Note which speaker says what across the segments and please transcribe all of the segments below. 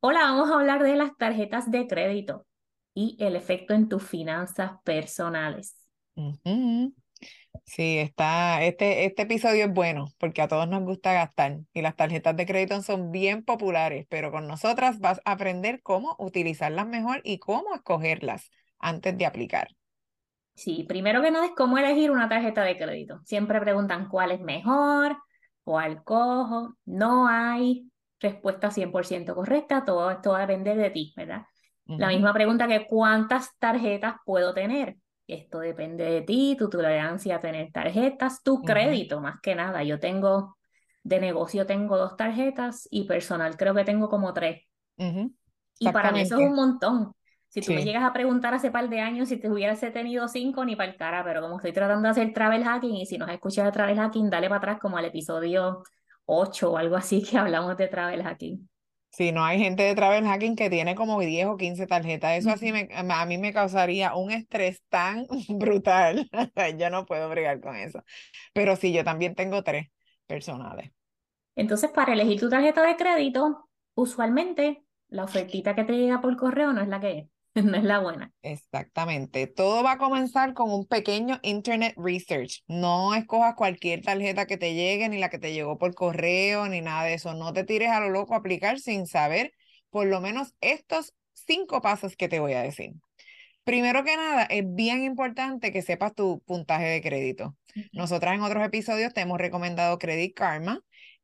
Speaker 1: Hola, vamos a hablar de las tarjetas de crédito y el efecto en tus finanzas personales.
Speaker 2: Sí, está, este, este episodio es bueno porque a todos nos gusta gastar y las tarjetas de crédito son bien populares, pero con nosotras vas a aprender cómo utilizarlas mejor y cómo escogerlas antes de aplicar.
Speaker 1: Sí, primero que nada es cómo elegir una tarjeta de crédito. Siempre preguntan cuál es mejor, cuál cojo. No hay respuesta 100% correcta, todo esto va a depender de ti, ¿verdad? La misma pregunta que cuántas tarjetas puedo tener. Esto depende de ti, tu tolerancia a tener tarjetas, tu crédito, más que nada. Yo tengo, de negocio tengo dos tarjetas y personal creo que tengo como tres. Y para mí eso es un montón. Si tú me llegas a preguntar hace par de años si te hubiese tenido cinco, ni para el cara, pero como estoy tratando de hacer travel hacking y si nos escuchas de travel hacking, dale para atrás como al episodio 8 o algo así que hablamos de travel hacking.
Speaker 2: sí, no hay gente de travel hacking que tiene como 10 o 15 tarjetas. Eso así me, a mí me causaría un estrés tan brutal. Yo no puedo bregar con eso. Pero sí, yo también tengo tres personales.
Speaker 1: Entonces, para elegir tu tarjeta de crédito, usualmente la ofertita que te llega por correo no es la que es, no es la buena.
Speaker 2: Exactamente. Todo va a comenzar con un pequeño Internet Research. No escojas cualquier tarjeta que te llegue, ni la que te llegó por correo, ni nada de eso. No te tires a lo loco a aplicar sin saber por lo menos estos cinco pasos que te voy a decir. Primero que nada, es bien importante que sepas tu puntaje de crédito. Nosotras en otros episodios te hemos recomendado Credit Karma,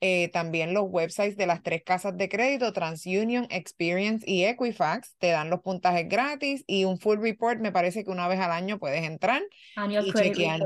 Speaker 2: eh, también los websites de las tres casas de crédito, TransUnion, Experience y Equifax, te dan los puntajes gratis y un full report, me parece que una vez al año puedes entrar y chequear.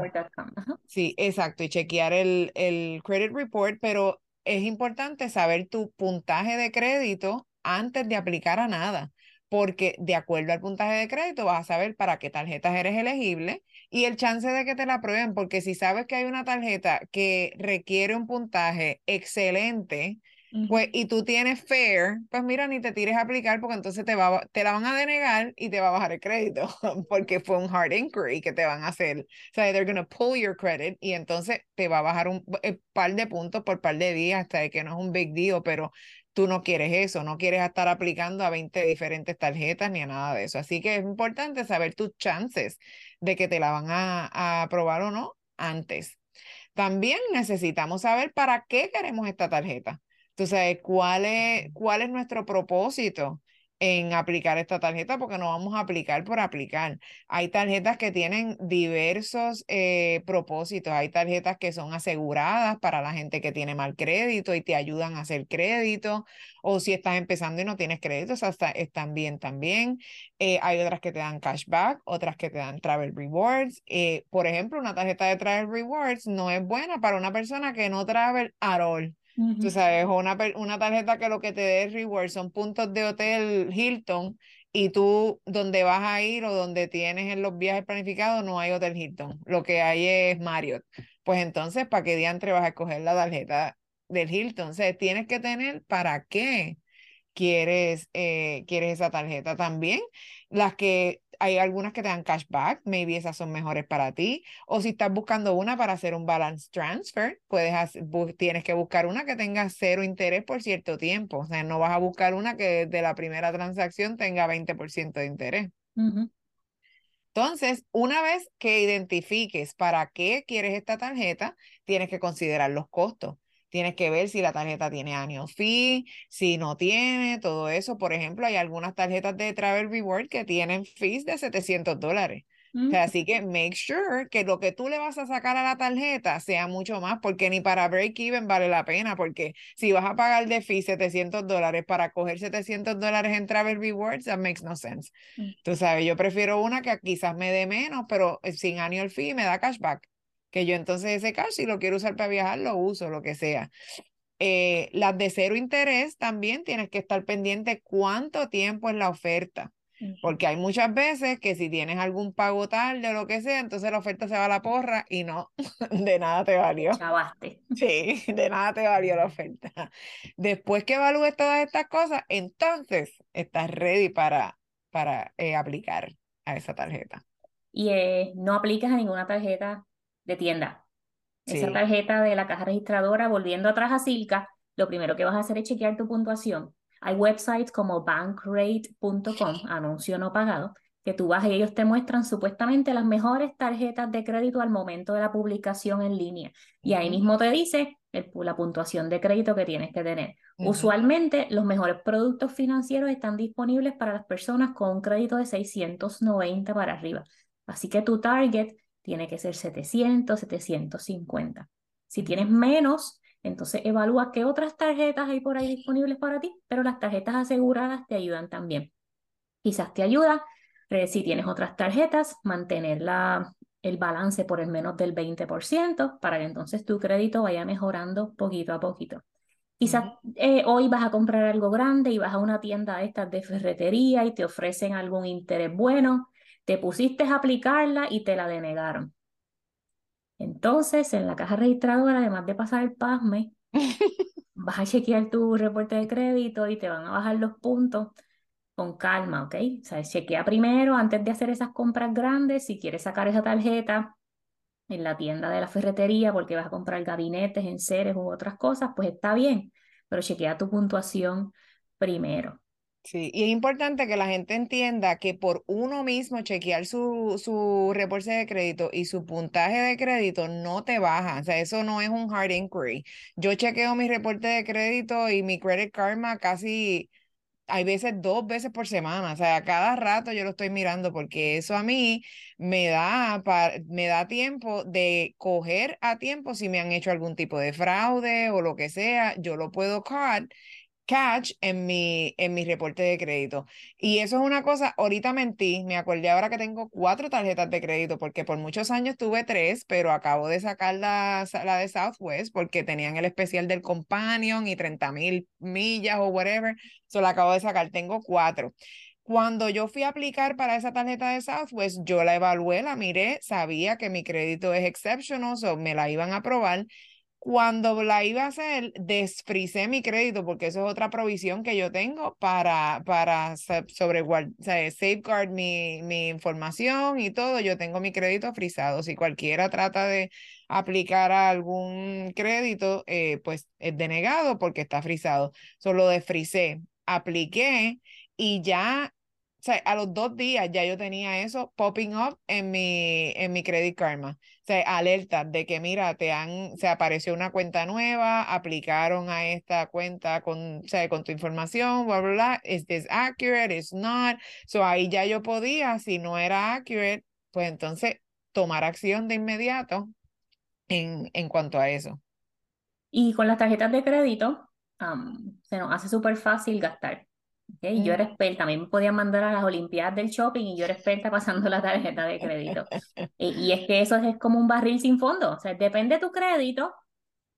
Speaker 2: Sí, exacto, y chequear el, el credit report, pero es importante saber tu puntaje de crédito antes de aplicar a nada, porque de acuerdo al puntaje de crédito vas a saber para qué tarjetas eres elegible y el chance de que te la aprueben, porque si sabes que hay una tarjeta que requiere un puntaje excelente, pues,
Speaker 1: Ujú.
Speaker 2: y tú tienes fair, pues mira, ni te tires a aplicar porque entonces te, va, te la van a denegar y te va a bajar el crédito, porque fue un hard inquiry que te van a hacer. O sea, they're going to pull your credit y entonces te va a bajar un eh, par de puntos por par de días hasta que no es un big deal, pero tú no quieres eso, no quieres estar aplicando a 20 diferentes tarjetas ni a nada de eso. Así que es importante saber tus chances de que te la van a, a aprobar o no antes. También necesitamos saber para qué queremos esta tarjeta. Tú sabes, ¿cuál es, cuál es nuestro propósito en aplicar esta tarjeta? Porque no vamos a aplicar por aplicar. Hay tarjetas que tienen diversos eh, propósitos. Hay tarjetas que son aseguradas para la gente que tiene mal crédito y te ayudan a hacer crédito. O si estás empezando y no tienes crédito, esas están bien también. Eh, hay otras que te dan cashback, otras que te dan travel rewards. Eh, por ejemplo, una tarjeta de travel rewards no es buena para una persona que no travel at all. Tú sabes, una, una tarjeta que lo que te dé rewards son puntos de hotel Hilton y tú donde vas a ir o donde tienes en los viajes planificados no hay hotel Hilton. Lo que hay es Marriott. Pues entonces, ¿para qué diantre vas a escoger la tarjeta del Hilton? O sea, tienes que tener para qué quieres, eh, quieres esa tarjeta también. Las que hay algunas que te dan cashback, maybe esas son mejores para ti. O si estás buscando una para hacer un balance transfer, puedes hacer, tienes que buscar una que tenga cero interés por cierto tiempo. O sea, no vas a buscar una que de la primera transacción tenga 20% de interés. Entonces, una vez que identifiques para qué quieres esta tarjeta, tienes que considerar los costos. Tienes que ver si la tarjeta tiene annual fee, si no tiene, todo eso. Por ejemplo, hay algunas tarjetas de Travel Reward que tienen fees de 700 dólares. O sea,
Speaker 1: Ujú.
Speaker 2: así que make sure que lo que tú le vas a sacar a la tarjeta sea mucho más, porque ni para break even vale la pena, porque si vas a pagar de fee 700 dólares para coger 700 dólares en Travel Rewards, that makes no sense.
Speaker 1: Ujú.
Speaker 2: Tú sabes, yo prefiero una que quizás me dé menos, pero eh, sin annual fee me da cashback. Que yo entonces ese cash, si lo quiero usar para viajar, lo uso, lo que sea. Eh, las de cero interés también tienes que estar pendiente cuánto tiempo es la oferta. Porque hay muchas veces que si tienes algún pago tarde o lo que sea, entonces la oferta se va a la porra y no, de nada te valió.
Speaker 1: chavaste.
Speaker 2: Sí, de nada te valió la oferta. Después que evalúes todas estas cosas, entonces estás ready para, para eh, aplicar a esa tarjeta.
Speaker 1: Y eh, no aplicas a ninguna tarjeta de tienda. Esa tarjeta de la caja registradora, volviendo atrás a Silca, lo primero que vas a hacer es chequear tu puntuación. Hay websites como bankrate.com, anuncio no pagado, que tú vas y ellos te muestran supuestamente las mejores tarjetas de crédito al momento de la publicación en línea. Y ahí mismo te dice la puntuación de crédito que tienes que tener. Usualmente los mejores productos financieros están disponibles para las personas con un crédito de 690 para arriba. Así que tu target tiene que ser 700, 750. Si tienes menos, entonces evalúa qué otras tarjetas hay por ahí disponibles para ti, pero las tarjetas aseguradas te ayudan también. Quizás te ayuda si tienes otras tarjetas, mantener la, el balance por el menos del 20% para que entonces tu crédito vaya mejorando poquito a poquito. Quizás eh, hoy vas a comprar algo grande y vas a una tienda de estas de ferretería y te ofrecen algún interés bueno, te pusiste a aplicarla y te la denegaron. Entonces, en la caja registradora, además de pasar el PASME, vas a chequear tu reporte de crédito y te van a bajar los puntos con calma, ¿ok? O sea, chequea primero antes de hacer esas compras grandes, si quieres sacar esa tarjeta en la tienda de la ferretería porque vas a comprar gabinetes, enseres u otras cosas, pues está bien, pero chequea tu puntuación primero.
Speaker 2: Sí, y es importante que la gente entienda que por uno mismo chequear su, su reporte de crédito y su puntaje de crédito no te baja. O sea, eso no es un hard inquiry. Yo chequeo mi reporte de crédito y mi Credit Karma casi hay veces dos veces por semana, o sea, cada rato yo lo estoy mirando porque eso a mí me da, me da tiempo de coger a tiempo si me han hecho algún tipo de fraude o lo que sea, yo lo puedo cut catch en mi, en mi reporte de crédito. Y eso es una cosa, ahorita mentí, me acordé ahora que tengo cuatro tarjetas de crédito, porque por muchos años tuve tres, pero acabo de sacar la, la de Southwest porque tenían el especial del Companion y 30 mil millas o whatever, solo acabo de sacar, tengo cuatro. Cuando yo fui a aplicar para esa tarjeta de Southwest, yo la evalué, la miré, sabía que mi crédito es exceptional, o me la iban a aprobar cuando la iba a hacer, desfrisé mi crédito, porque eso es otra provisión que yo tengo para, para sobre, safeguard mi, mi información y todo. Yo tengo mi crédito frisado. Si cualquiera trata de aplicar algún crédito, eh, pues es denegado porque está frisado. Solo desfrisé, apliqué y ya o sea, a los dos días ya yo tenía eso popping up en mi, en mi Credit Karma. O sea, alerta de que, mira, te han, se apareció una cuenta nueva, aplicaron a esta cuenta con, o sea, con tu información, bla, bla, bla. ¿Es this accurate? ¿Is not? So ahí ya yo podía, si no era accurate, pues entonces tomar acción de inmediato en, en cuanto a eso.
Speaker 1: Y con las tarjetas de crédito, se nos hace súper fácil gastar. Okay, Yo era experta, también me podían mandar a las Olimpiadas del Shopping y yo era experta pasando la tarjeta de crédito. y, es que eso es, como un barril sin fondo, o sea, depende de tu crédito,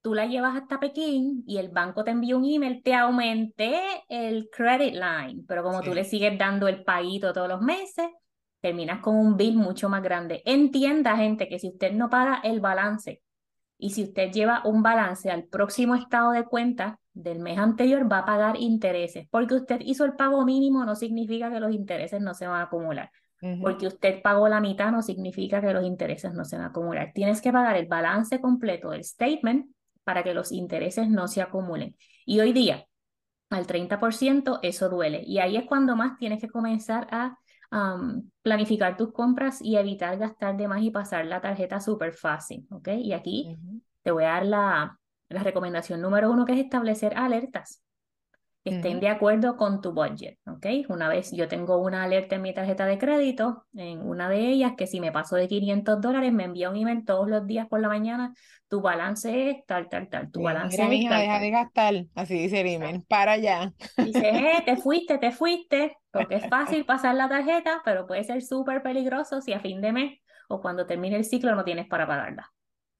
Speaker 1: tú la llevas hasta Pekín y el banco te envía un email, te aumenté el credit line, pero como tú le sigues dando el paguito todos los meses, terminas con un bill mucho más grande. Entienda, gente, que si usted no paga el balance y si usted lleva un balance al próximo estado de cuenta, del mes anterior va a pagar intereses. Porque usted hizo el pago mínimo no significa que los intereses no se van a acumular. Porque usted pagó la mitad no significa que los intereses no se van a acumular. Tienes que pagar el balance completo del statement para que los intereses no se acumulen. Y hoy día, al 30%, eso duele. Y ahí es cuando más tienes que comenzar a planificar tus compras y evitar gastar de más y pasar la tarjeta súper fácil. ¿Ok? Y aquí te voy a dar la, la recomendación número uno que es establecer alertas que estén de acuerdo con tu budget, ¿ok? Una vez yo tengo una alerta en mi tarjeta de crédito, en una de ellas, que si me paso de 500 dólares, me envía un email todos los días por la mañana, tu balance es tal, tal, tal, tu balance
Speaker 2: Mira,
Speaker 1: es
Speaker 2: mija, deja de gastar, así dice el email, para allá.
Speaker 1: Dice, eh, te fuiste, te fuiste, porque es fácil pasar la tarjeta, pero puede ser súper peligroso si a fin de mes o cuando termine el ciclo no tienes para pagarla.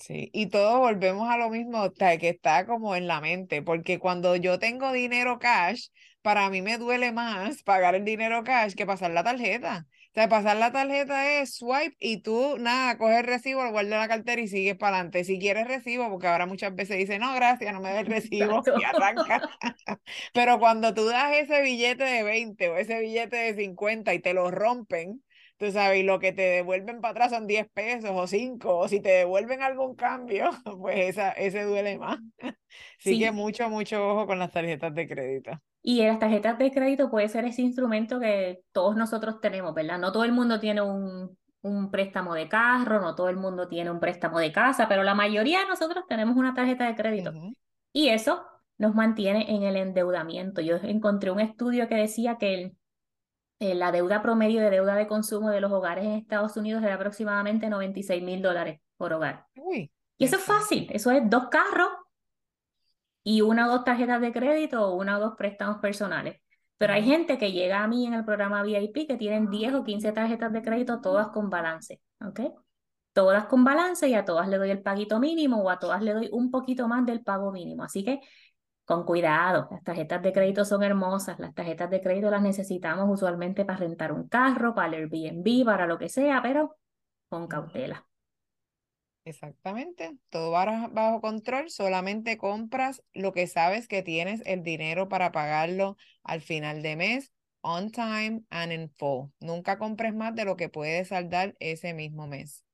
Speaker 2: Sí, y todos volvemos a lo mismo, que está como en la mente, porque cuando yo tengo dinero cash, para mí me duele más pagar el dinero cash que pasar la tarjeta. O sea, pasar la tarjeta es swipe y tú, nada, coges el recibo, lo guardas en la cartera y sigues para adelante. Si quieres recibo, porque ahora muchas veces dice, no, gracias, no me des recibo y arranca. Pero cuando tú das ese billete de 20 o ese billete de 50 y te lo rompen, tú sabes, y lo que te devuelven para atrás son 10 pesos o 5, o si te devuelven algún cambio, pues esa, ese duele más. Así que mucho, mucho ojo con las tarjetas de crédito.
Speaker 1: Y las tarjetas de crédito puede ser ese instrumento que todos nosotros tenemos, ¿verdad? No todo el mundo tiene un, un préstamo de carro, no todo el mundo tiene un préstamo de casa, pero la mayoría de nosotros tenemos una tarjeta de crédito. Y eso nos mantiene en el endeudamiento. Yo encontré un estudio que decía que el, eh, la deuda promedio de deuda de consumo de los hogares en Estados Unidos es de aproximadamente 96 mil dólares por hogar. y eso es fácil, eso es dos carros y una o dos tarjetas de crédito o una o dos préstamos personales. Pero hay gente que llega a mí en el programa VIP que tienen 10 o 15 tarjetas de crédito todas con balance, ¿ok? Todas con balance y a todas le doy el paguito mínimo o a todas le doy un poquito más del pago mínimo. Así que con cuidado, las tarjetas de crédito son hermosas, las tarjetas de crédito las necesitamos usualmente para rentar un carro, para el Airbnb, para lo que sea, pero con cautela.
Speaker 2: Exactamente, todo bajo control, solamente compras lo que sabes que tienes el dinero para pagarlo al final de mes, on time and in full. Nunca compres más de lo que puedes saldar ese mismo mes.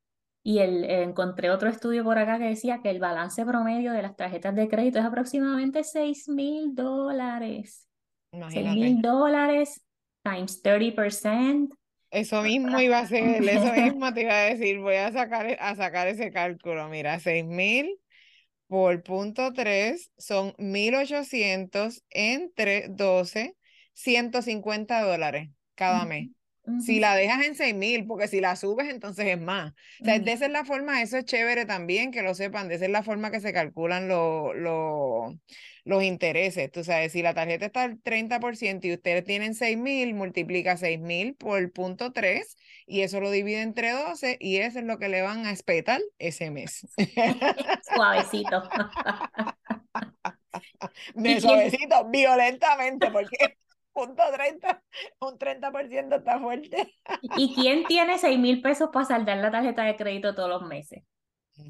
Speaker 1: Y el, encontré otro estudio por acá que decía que el balance promedio de las tarjetas de crédito es aproximadamente 6 mil dólares. 6 mil dólares times 30%.
Speaker 2: Eso mismo iba a ser, eso mismo te iba a decir, voy a sacar, a sacar ese cálculo. Mira, 6 mil por punto 3 son 1.800 entre 12, 150 dólares cada mes. Si la dejas en 6 mil, porque si la subes, entonces es más. O sea, de esa es la forma, eso es chévere también, que lo sepan, de esa es la forma que se calculan los los intereses. Tú sabes, si la tarjeta está al 30% y ustedes tienen 6 mil, multiplica 6 mil por punto 3 y eso lo divide entre 12 y eso es lo que le van a espetar ese mes.
Speaker 1: Suavecito.
Speaker 2: De suavecito, violentamente, porque punto 30, un 30% está fuerte.
Speaker 1: ¿Y quién tiene 6 mil pesos para saldar la tarjeta de crédito todos los meses?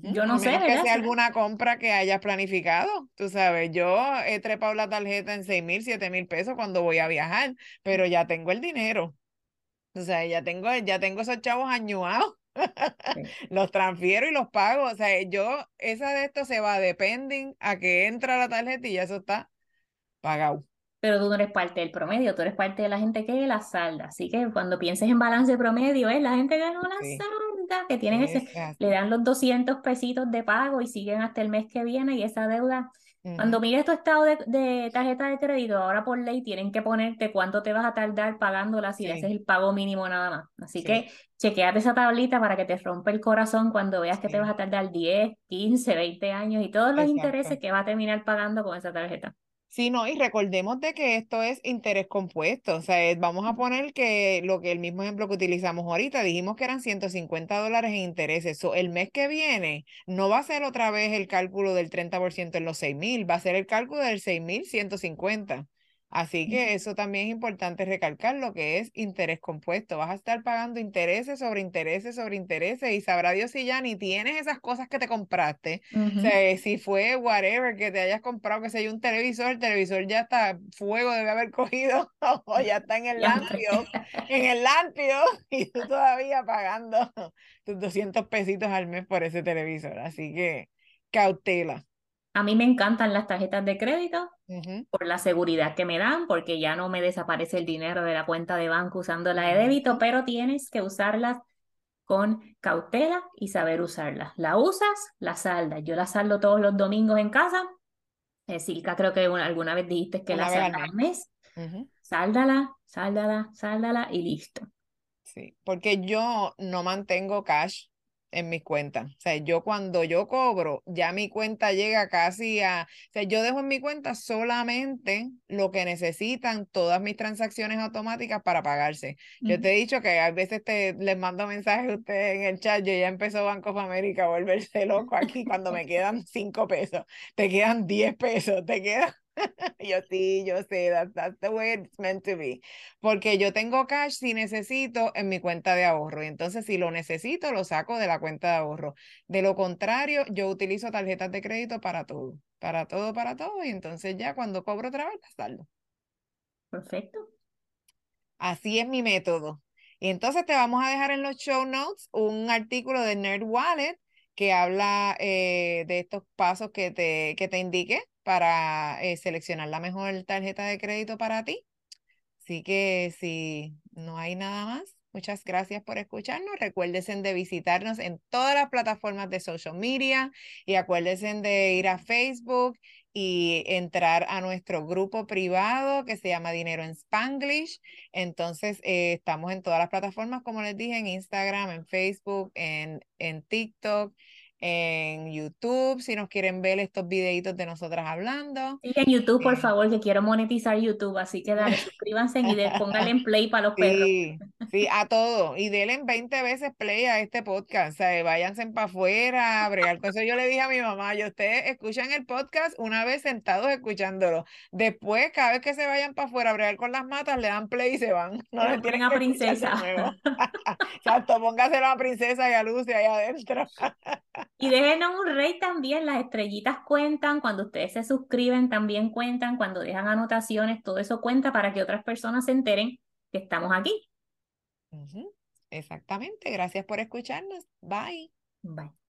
Speaker 1: Yo no sé,
Speaker 2: que sea alguna compra que hayas planificado. Tú sabes, yo he trepado la tarjeta en 6 mil, 7 mil pesos cuando voy a viajar, pero ya tengo el dinero. O sea, ya tengo, ya tengo esos chavos añuados. los transfiero y los pago. O sea, yo, esa de esto se va depending a que entra la tarjeta y ya eso está pagado
Speaker 1: pero tú no eres parte del promedio, tú eres parte de la gente que la salda. Así que cuando pienses en balance promedio, es la gente que no la salda, que tienen ese, le dan los 200 pesitos de pago y siguen hasta el mes que viene y esa deuda. Cuando mires tu estado de, tarjeta de crédito, ahora por ley tienen que ponerte cuánto te vas a tardar pagándola si haces el pago mínimo nada más. Así que chequeate esa tablita para que te rompa el corazón cuando veas que te vas a tardar 10, 15, 20 años y todos los intereses que vas a terminar pagando con esa tarjeta.
Speaker 2: Sí, no, y recordemos de que esto es interés compuesto, o sea, vamos a poner que lo que el mismo ejemplo que utilizamos ahorita, dijimos que eran 150 dólares en intereses, so, el mes que viene no va a ser otra vez el cálculo del 30% en los 6 mil, va a ser el cálculo del 6 mil 150. Así que eso también es importante recalcar lo que es interés compuesto. Vas a estar pagando intereses sobre intereses sobre intereses y sabrá Dios si ya ni tienes esas cosas que te compraste. O sea, si fue whatever que te hayas comprado, que sea un televisor, el televisor ya está, fuego debe haber cogido o ya está en el lampio, en el lampio y tú todavía pagando tus 200 pesitos al mes por ese televisor. Así que cautela.
Speaker 1: A mí me encantan las tarjetas de crédito por la seguridad que me dan, porque ya no me desaparece el dinero de la cuenta de banco usando la de débito, pero tienes que usarlas con cautela y saber usarlas. La usas, la saldas. Yo la saldo todos los domingos en casa. Eh, Silka, creo que alguna vez dijiste que la salda al mes. Sáldala, sáldala, sáldala y listo.
Speaker 2: Sí, porque yo no mantengo cash en mis cuentas. O sea, yo cuando yo cobro, ya mi cuenta llega casi a, o sea, yo dejo en mi cuenta solamente lo que necesitan todas mis transacciones automáticas para pagarse. Yo te he dicho que a veces te les mando mensajes a ustedes en el chat, yo ya empezó Banco of America a volverse loco aquí cuando me quedan cinco pesos, te quedan 10 pesos, te quedan yo sí, yo sé, that's, the way it's meant to be. Porque yo tengo cash si necesito en mi cuenta de ahorro. Y entonces si lo necesito, lo saco de la cuenta de ahorro. De lo contrario, yo utilizo tarjetas de crédito para todo. Para todo, para todo. Y entonces ya cuando cobro otra vez, saldo.
Speaker 1: Perfecto.
Speaker 2: Así es mi método. Y entonces te vamos a dejar en los show notes un artículo de Nerd Wallet que habla eh, de estos pasos que te, que te indique para eh, seleccionar la mejor tarjeta de crédito para ti. Así que si no hay nada más, muchas gracias por escucharnos. Recuérdense de visitarnos en todas las plataformas de social media y acuérdense de ir a Facebook y entrar a nuestro grupo privado que se llama Dinero en Spanglish. Entonces, eh, estamos en todas las plataformas, como les dije, en Instagram, en Facebook, en, en TikTok, en YouTube, si nos quieren ver estos videitos de nosotras hablando.
Speaker 1: Sí, en YouTube, por eh, favor, que quiero monetizar YouTube, así que dale, suscríbanse y de, pónganle en play para los perros.
Speaker 2: Sí, a todo. Y denle 20 veces play a este podcast. O sea, váyanse para afuera, bregar con eso. Yo le dije a mi mamá, yo ustedes escuchan el podcast una vez sentados escuchándolo. Después, cada vez que se vayan para afuera a bregar con las matas, le dan play y se van.
Speaker 1: No le tienen a princesa.
Speaker 2: Exacto, póngaselo a princesa y a Lucy ahí adentro.
Speaker 1: Y déjenos un rey también, las estrellitas cuentan, cuando ustedes se suscriben también cuentan, cuando dejan anotaciones, todo eso cuenta para que otras personas se enteren que estamos aquí.
Speaker 2: Exactamente, gracias por escucharnos. Bye.
Speaker 1: Bye.